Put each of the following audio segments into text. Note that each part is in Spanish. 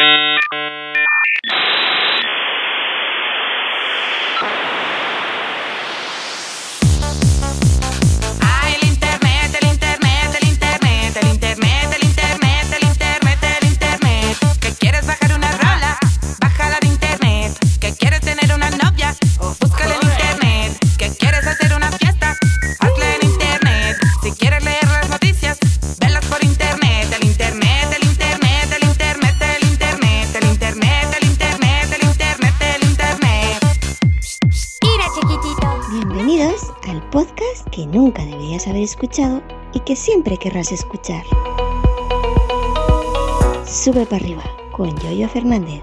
you haber escuchado y que siempre querrás escuchar. Sube para arriba con Yoyo Fernández.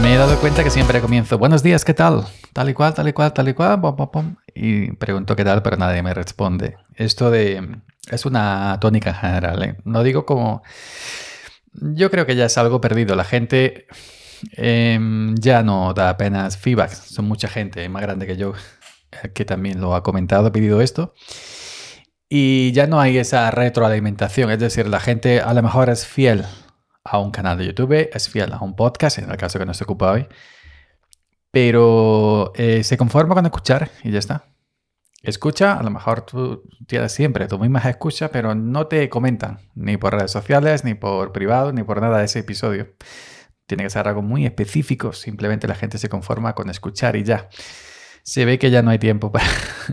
Me he dado cuenta que siempre comienzo, buenos días, ¿qué tal? Tal y cual, tal y cual, tal y cual, pom, pom, pom. y pregunto qué tal, pero nadie me responde. Esto de... es una tónica general, ¿eh? No digo como... Yo creo que ya es algo perdido. La gente Em, ya no da apenas feedback. Son mucha gente más grande que yo eh, que también lo ha comentado, ha pedido esto. Y ya no hay esa retroalimentación. Es decir, la gente a lo mejor es fiel a un canal de YouTube, es fiel a un podcast, en el caso que no se ocupa hoy. Pero eh, se conforma con escuchar y ya está. Escucha, a lo mejor tú tienes siempre tu misma escucha, pero no te comentan ni por redes sociales, ni por privado, ni por nada de ese episodio. Tiene que ser algo muy específico, simplemente la gente se conforma con escuchar y ya. Se ve que ya no hay tiempo para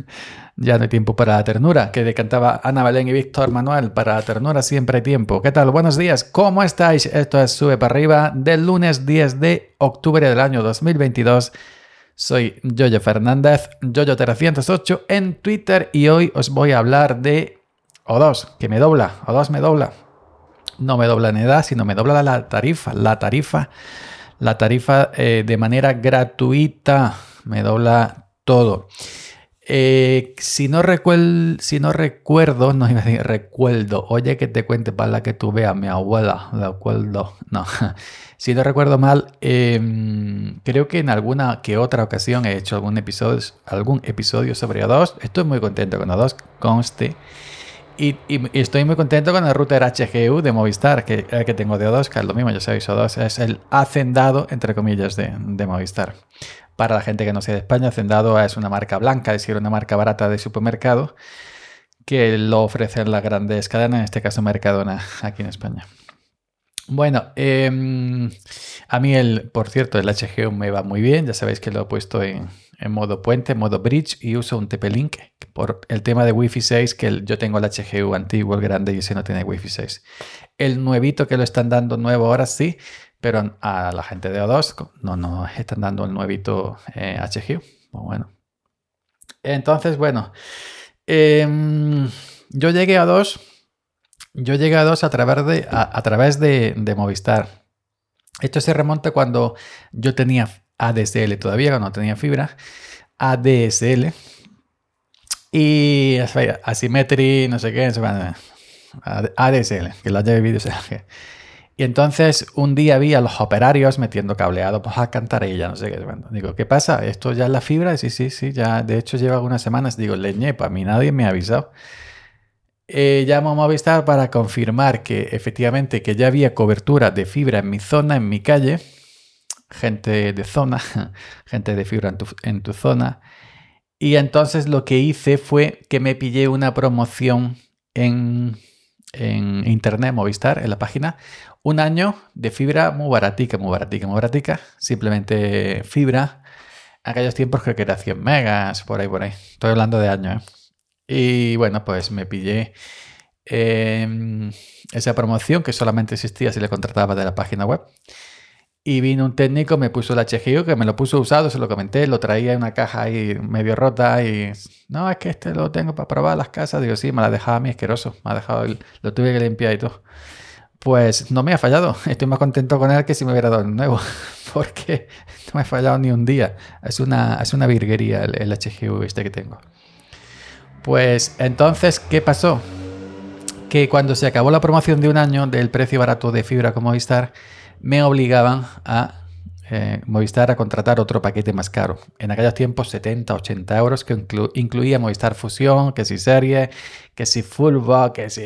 ya no hay tiempo para la ternura, que decantaba Ana Belén y Víctor Manuel, para la ternura siempre hay tiempo. ¿Qué tal? Buenos días, ¿cómo estáis? Esto es Sube para arriba del lunes 10 de octubre del año 2022. Soy Yoyo Fernández, Yoyo308 en Twitter y hoy os voy a hablar de O2, que me dobla, O2 me dobla no me dobla en edad, sino me dobla la tarifa, la tarifa, la tarifa eh, de manera gratuita, me dobla todo. Eh, si, no si no recuerdo, no iba a decir recuerdo, oye que te cuente para la que tú veas, mi abuela, de acuerdo, no. si no recuerdo mal, em, creo que en alguna que otra ocasión he hecho algún episodio, algún episodio sobre A2. Estoy muy contento con A2, conste. Y, estoy muy contento con el router HGU de Movistar, que, que tengo de O2, que es lo mismo, ya sabéis, O2 es el hacendado, entre comillas, de, Movistar. Para la gente que no sea de España, Hacendado es una marca blanca, es decir, una marca barata de supermercado, que lo ofrecen las grandes cadenas, en este caso Mercadona, aquí en España. Bueno, em, a mí, el, por cierto, el HGU me va muy bien, ya sabéis que lo he puesto en, en modo puente, en modo bridge y uso un TP-Link por el tema de Wi-Fi 6 que yo tengo el HGU antiguo, el grande y ese no tiene Wi-Fi 6. El nuevito que lo están dando nuevo ahora sí, pero a la gente de O2 no no están dando el nuevito eh, HGU. Pues bueno. Entonces, bueno, em, yo llegué a 2 yo llegué a 2 a través de, a, través de, de Movistar. Esto se remonta cuando yo tenía ADSL todavía, cuando tenía fibra, ADSL. Y Asymmetry, no sé qué, ADSL, que la llave vídeo Y entonces un día vi a los operarios metiendo cableado pues, a cantar y ya no sé qué. digo, ¿qué pasa? ¿Esto ya es la fibra? Sí, sí, sí, ya de hecho lleva algunas semanas. Digo, leñe, para mí nadie me ha avisado. Eh, llamo a Movistar para confirmar que efectivamente que ya había cobertura de fibra en mi zona, en mi calle gente de zona, gente de fibra en tu, zona. Y entonces lo que hice fue que me pillé una promoción en, en internet, Movistar, en la página, un año de fibra muy baratica, muy baratica, muy baratica. Simplemente fibra. Aquellos tiempos creo que era 100 megas, por ahí, por ahí. Estoy hablando de años. ¿eh? Y bueno, pues me pillé em, esa promoción que solamente existía si le contrataba de la página web. Y vino un técnico, me puso el HGU, que me lo puso usado, se lo comenté, lo traía en una caja ahí medio rota y... No, es que este lo tengo para probar las casas. Digo, sí, me la dejaba a mí asqueroso. Me ha dejado, lo tuve que limpiar y todo. Pues no me ha fallado. Estoy más contento con él que si me hubiera dado el nuevo. Porque no me ha fallado ni un día. Es una, es una virguería el, el HGU este que tengo. Pues entonces, ¿qué pasó? Que cuando se acabó la promoción de un año del precio barato de fibra como Movistar me obligaban a eh, Movistar a contratar otro paquete más caro. En aquellos tiempos 70, 80 euros que incluía Movistar Fusión, que si serie, que si fútbol, que si...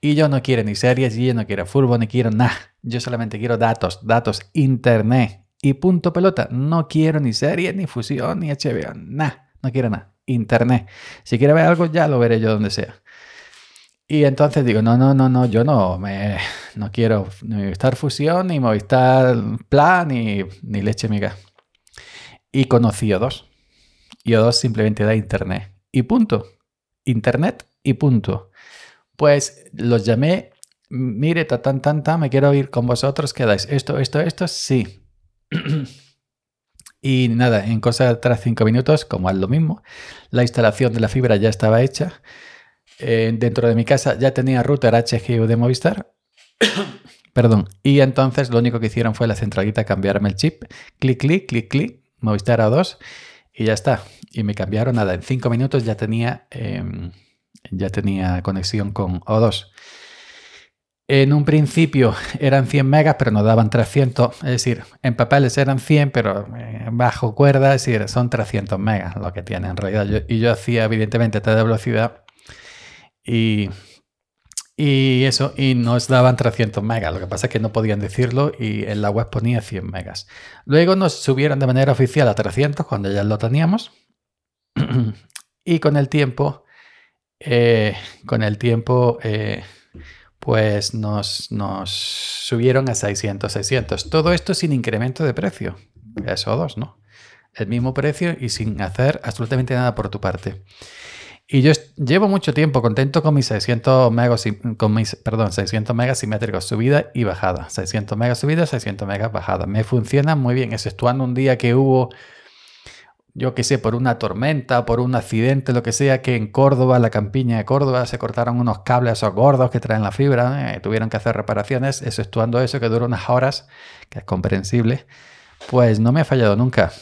Y yo no quiero ni series, y yo no quiero fútbol, ni quiero nada. Yo solamente quiero datos, datos, internet. Y punto pelota. No quiero ni series, ni fusión, ni HBO. Nada, no quiero nada. Internet. Si quiero ver algo, ya lo veré yo donde sea. Y entonces digo, no, no, no, no, yo no, me, no quiero ni Movistar Fusión, ni Movistar Plan, ni, ni leche miga. Y conocí O2. Y O2 simplemente da internet. Y punto. Internet y punto. Pues los llamé, mire, ta, tan, tan, tan, me quiero ir con vosotros, ¿qué dais? Esto, esto, esto, sí. y nada, en cosa de 3 5 minutos, como es lo mismo, la instalación de la fibra ya estaba hecha eh, dentro de mi casa ya tenía router HGU de Movistar. Perdón. Y entonces lo único que hicieron fue la centralita cambiarme el chip. Clic, clic, clic, clic. Movistar A2. Y ya está. Y me cambiaron nada. En cinco minutos ya tenía, em, ya tenía conexión con O2. En un principio eran 100 megas, pero nos daban 300. Es decir, en papeles eran 100, pero eh, bajo cuerda, es decir, son 300 megas lo que tiene en realidad. y yo hacía, evidentemente, de velocidad y, y eso, y nos daban 300 megas. Lo que pasa es que no podían decirlo y en la web ponía 100 megas. Luego nos subieron de manera oficial a 300 cuando ya lo teníamos. y con el tiempo, eh, con el tiempo, eh, pues nos, subieron a 600, 600. Todo esto sin incremento de precio. Eso dos, ¿no? El mismo precio y sin hacer absolutamente nada por tu parte. Y yo llevo mucho tiempo contento con mis 600 megas, con mis, perdón, 600 megas simétricos, subida y bajada. 600 megas subida, 600 megas bajada. Me funciona muy bien, exceptuando un día que hubo, yo qué sé, por una tormenta, por un accidente, lo que sea, que en Córdoba, la campiña de Córdoba, se cortaron unos cables esos gordos que traen la fibra, eh, tuvieron que hacer reparaciones, exceptuando eso que duró unas horas, que es comprensible, pues no me ha fallado nunca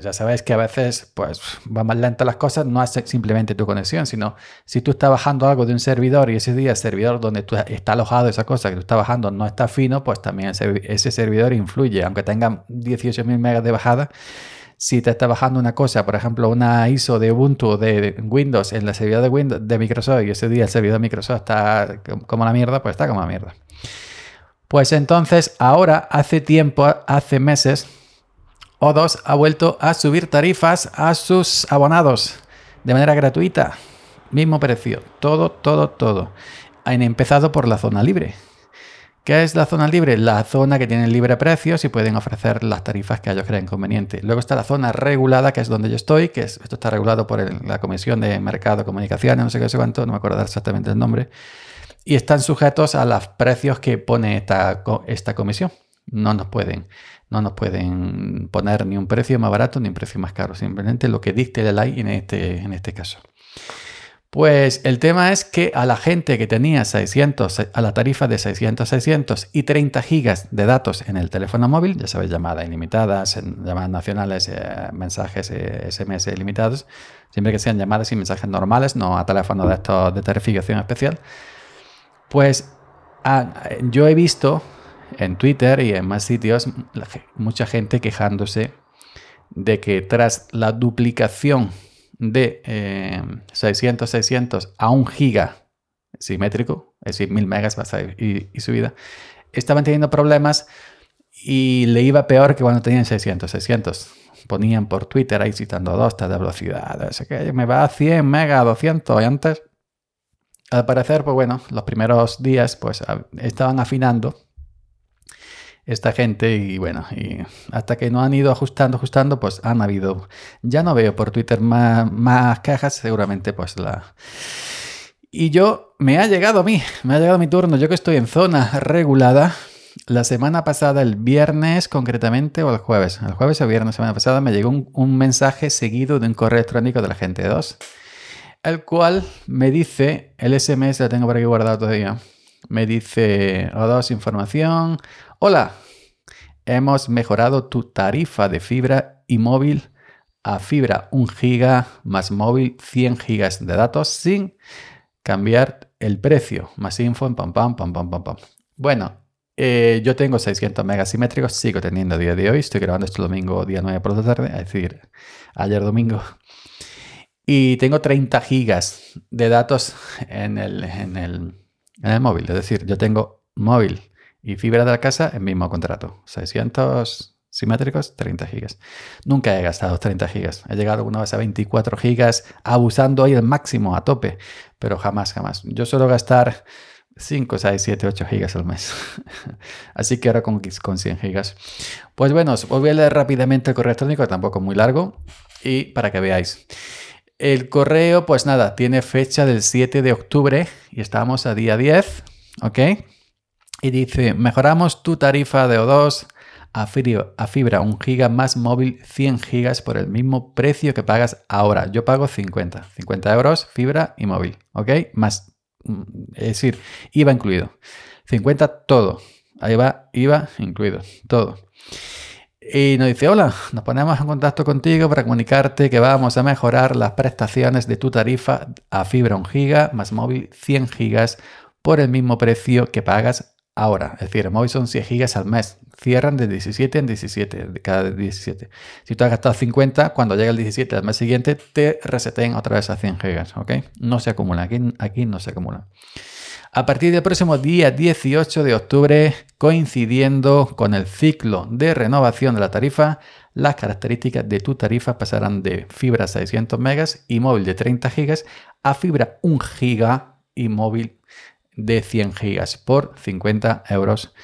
ya sabéis que a veces pues va más lenta las cosas, no es simplemente tu conexión, sino si tú estás bajando algo de un servidor y ese día el servidor donde tú está alojado esa cosa que tú estás bajando no está fino, pues también ese, servidor influye, aunque tenga 18.000 megas de bajada. Si te está bajando una cosa, por ejemplo, una ISO de Ubuntu de Windows en la servidor de Windows de Microsoft y ese día el servidor de Microsoft está como la mierda, pues está como la mierda. Pues entonces, ahora, hace tiempo, hace meses, o2 ha vuelto a subir tarifas a sus abonados de manera gratuita. Mismo precio. Todo, todo, todo. Han empezado por la zona libre. ¿Qué es la zona libre? La zona que tiene libre precios y pueden ofrecer las tarifas que ellos creen conveniente. Luego está la zona regulada, que es donde yo estoy, que esto está regulado por la Comisión de Mercado Comunicaciones, no sé qué sé cuánto, no me acuerdo exactamente el nombre. Y están sujetos a los precios que pone esta, comisión. No nos pueden no nos pueden poner ni un precio más barato ni un precio más caro, simplemente lo que dicte la ley en este, en este caso. Pues el tema es que a la gente que tenía 600, a la tarifa de 600, 600 y 30 gigas de datos en el teléfono móvil, ya sabéis, llamadas ilimitadas, llamadas nacionales, eh, mensajes SMS eh, ilimitados, siempre que sean llamadas y mensajes normales, no a teléfono de estos de tarificación especial, pues ah, yo he visto en Twitter y en más sitios mucha gente quejándose de que tras la duplicación de 600, eh, 600 a un giga simétrico, es decir, 1000 megas y, y subida, estaban teniendo problemas y le iba peor que cuando tenían 600, 600. Ponían por Twitter ahí citando dos de velocidad, que me va a 100 megas, 200 y antes. Al parecer, pues bueno, los primeros días pues estaban afinando esta gente y bueno, y hasta que no han ido ajustando, ajustando, pues han habido, ya no veo por Twitter más, más cajas, seguramente pues la... Y yo, me ha llegado a mí, me ha llegado mi turno, yo que estoy en zona regulada, la semana pasada, el viernes concretamente, o el jueves, el jueves o viernes, semana pasada, me llegó un, mensaje seguido de un correo electrónico de la gente 2, el cual me dice, el SMS lo tengo por aquí guardado todavía, me dice, O2 información, Hola, hemos mejorado tu tarifa de fibra y móvil a fibra 1 giga más móvil 100 gigas de datos sin cambiar el precio. Más info en pam pam pam pam pam pam. Bueno, Eh, yo tengo 600 megas simétricos, sigo teniendo a día de hoy. Estoy grabando este domingo, día 9 por la tarde, es decir, ayer domingo. Y tengo 30 gigas de datos en el, en el, en el móvil. Es decir, yo tengo móvil y fibra de la casa en mismo contrato. 600 simétricos, 30 gigas. Nunca he gastado 30 gigas. He llegado alguna vez a 24 gigas, abusando hoy el máximo, a tope. Pero jamás, jamás. Yo suelo gastar 5, 6, 7, 8 gigas al mes. Así que ahora con, con 100 gigas. Pues bueno, os voy a leer rápidamente el correo electrónico, tampoco muy largo, y para que veáis. El correo, pues nada, tiene fecha del 7 de octubre y estamos a día 10, ¿ok? Y dice, mejoramos tu tarifa de O2 a a fibra 1 giga más móvil 100 gigas por el mismo precio que pagas ahora. Yo pago 50, 50 euros fibra y móvil, ¿ok? Más Mm, es decir, IVA incluido. 50 todo. Ahí va, IVA incluido, todo. Y nos dice, hola, nos ponemos en contacto contigo para comunicarte que vamos a mejorar las prestaciones de tu tarifa a fibra 1 giga más móvil 100 gigas por el mismo precio que pagas ahora. Es decir, el móvil son 100 gigas al mes. Cierran de 17 en 17, de cada 17. Si tú has gastado 50, cuando llega el 17 del mes siguiente, te reseten otra vez a 100 gigas. No se acumula, aquí, aquí no se acumula. A partir del próximo día 18 de octubre, coincidiendo con el ciclo de renovación de la tarifa, las características de tu tarifa pasarán de fibra 600 megas y móvil de 30 gigas a fibra 1 giga y móvil de 100 gigas por 50 euros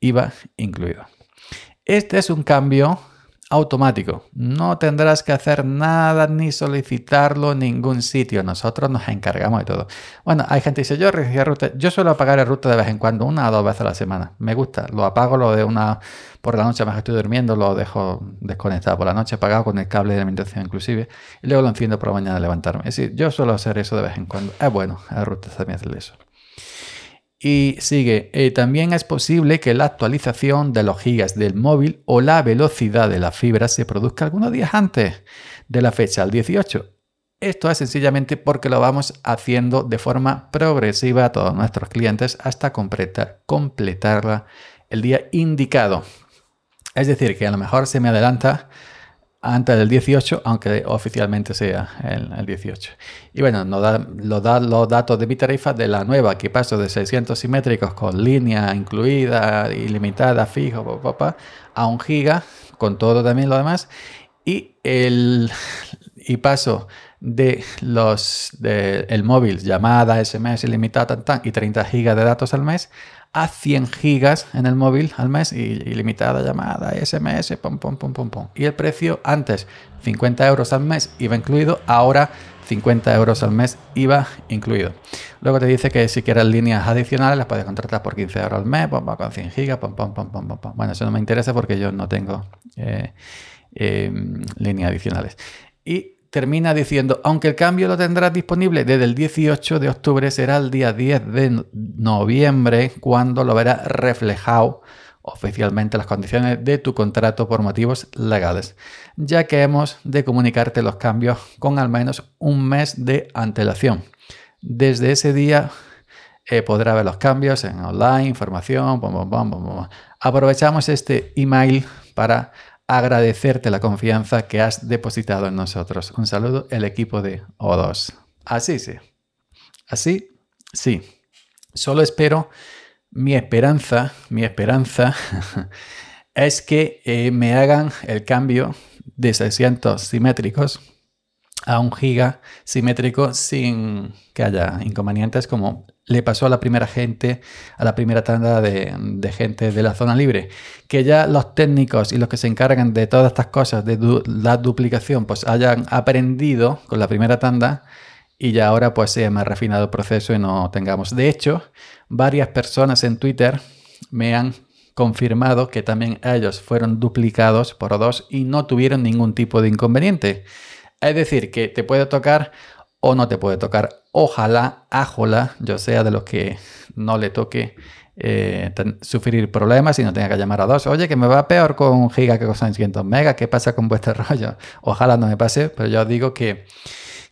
IVA incluido. Este es un cambio automático. No tendrás que hacer nada ni solicitarlo en ningún sitio. Nosotros nos encargamos de todo. Bueno, hay gente que dice, yo ruta. Yo suelo apagar el ruta de vez en cuando, una o dos veces a la semana. Me gusta. Lo apago, lo de una por la noche, más que estoy durmiendo, lo dejo desconectado por la noche, apagado con el cable de alimentación inclusive, y luego lo enciendo por la mañana a levantarme. Es decir, yo suelo hacer eso de vez en cuando. Es bueno, el ruta también hace eso. Y sigue, eh, también es posible que la actualización de los gigas del móvil o la velocidad de la fibra se produzca algunos días antes de la fecha, el 18. Esto es sencillamente porque lo vamos haciendo de forma progresiva a todos nuestros clientes hasta completar, completarla el día indicado. Es decir, que a lo mejor se me adelanta antes del 18, aunque oficialmente sea el, 18. Y bueno, nos da, da, los datos de mi tarifa de la nueva, que paso de 600 simétricos con línea incluida, ilimitada, fijo, a un giga, con todo también lo demás. Y, el, y paso de los del móvil, llamada, SMS ilimitada, tan, y 30 gigas de datos al mes a 100 gigas en el móvil al mes y ilimitada llamada, SMS, pum, pum, pum, pum. Y el precio antes 50 euros al mes iba incluido, ahora 50 euros al mes IVA incluido. Luego te dice que si quieres líneas adicionales las puedes contratar por 15 euros al mes, con 100 gigas, pum, pum, pum. Bueno, eso no me interesa porque yo no tengo eh, eh, líneas adicionales. Y termina diciendo, aunque el cambio lo tendrás disponible desde el 18 de octubre, será el día 10 de noviembre cuando lo verás reflejado oficialmente las condiciones de tu contrato por motivos legales, ya que hemos de comunicarte los cambios con al menos un mes de antelación. Desde ese día eh, podrá ver los cambios en online, información, aprovechamos este email para agradecerte la confianza que has depositado en nosotros. Un saludo, el equipo de O2. Así sí. Así sí. Solo espero, mi esperanza, mi esperanza es que eh, me hagan el cambio de 600 simétricos a un giga simétrico sin que haya inconvenientes como le pasó a la primera gente, a la primera tanda de, gente de la zona libre, que ya los técnicos y los que se encargan de todas estas cosas, de la duplicación, pues hayan aprendido con la primera tanda y ya ahora pues se más refinado el proceso y no tengamos. De hecho, varias personas en Twitter me han confirmado que también ellos fueron duplicados por dos y no tuvieron ningún tipo de inconveniente. Es decir, que te puede tocar o no te puede tocar. Ojalá, ajola, yo sea de los que no le toque eh, sufrir problemas y no tenga que llamar a dos. Oye, que me va peor con giga que con 600 megas. ¿Qué pasa con vuestro rollo? Ojalá no me pase, pero yo digo que,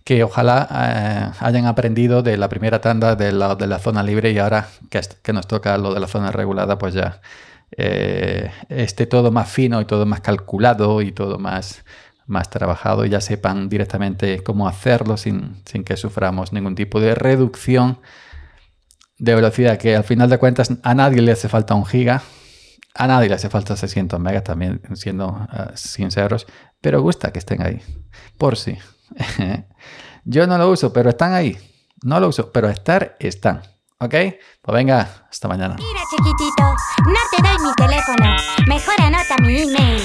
que ojalá eh, hayan aprendido de la primera tanda de la, de la zona libre y ahora que, que, nos toca lo de la zona regulada, pues ya eh, esté todo más fino y todo más calculado y todo más, más trabajado y ya sepan directamente cómo hacerlo sin, sin que suframos ningún tipo de reducción de velocidad, que al final de cuentas a nadie le hace falta un giga, a nadie le hace falta 600 megas también, siendo uh, sinceros, pero gusta que estén ahí, por sí. Yo no lo uso, pero están ahí. No lo uso, pero estar están. ¿Ok? Pues venga, hasta mañana. Mira, chiquitito, no te doy mi teléfono. Mejor anota mi email.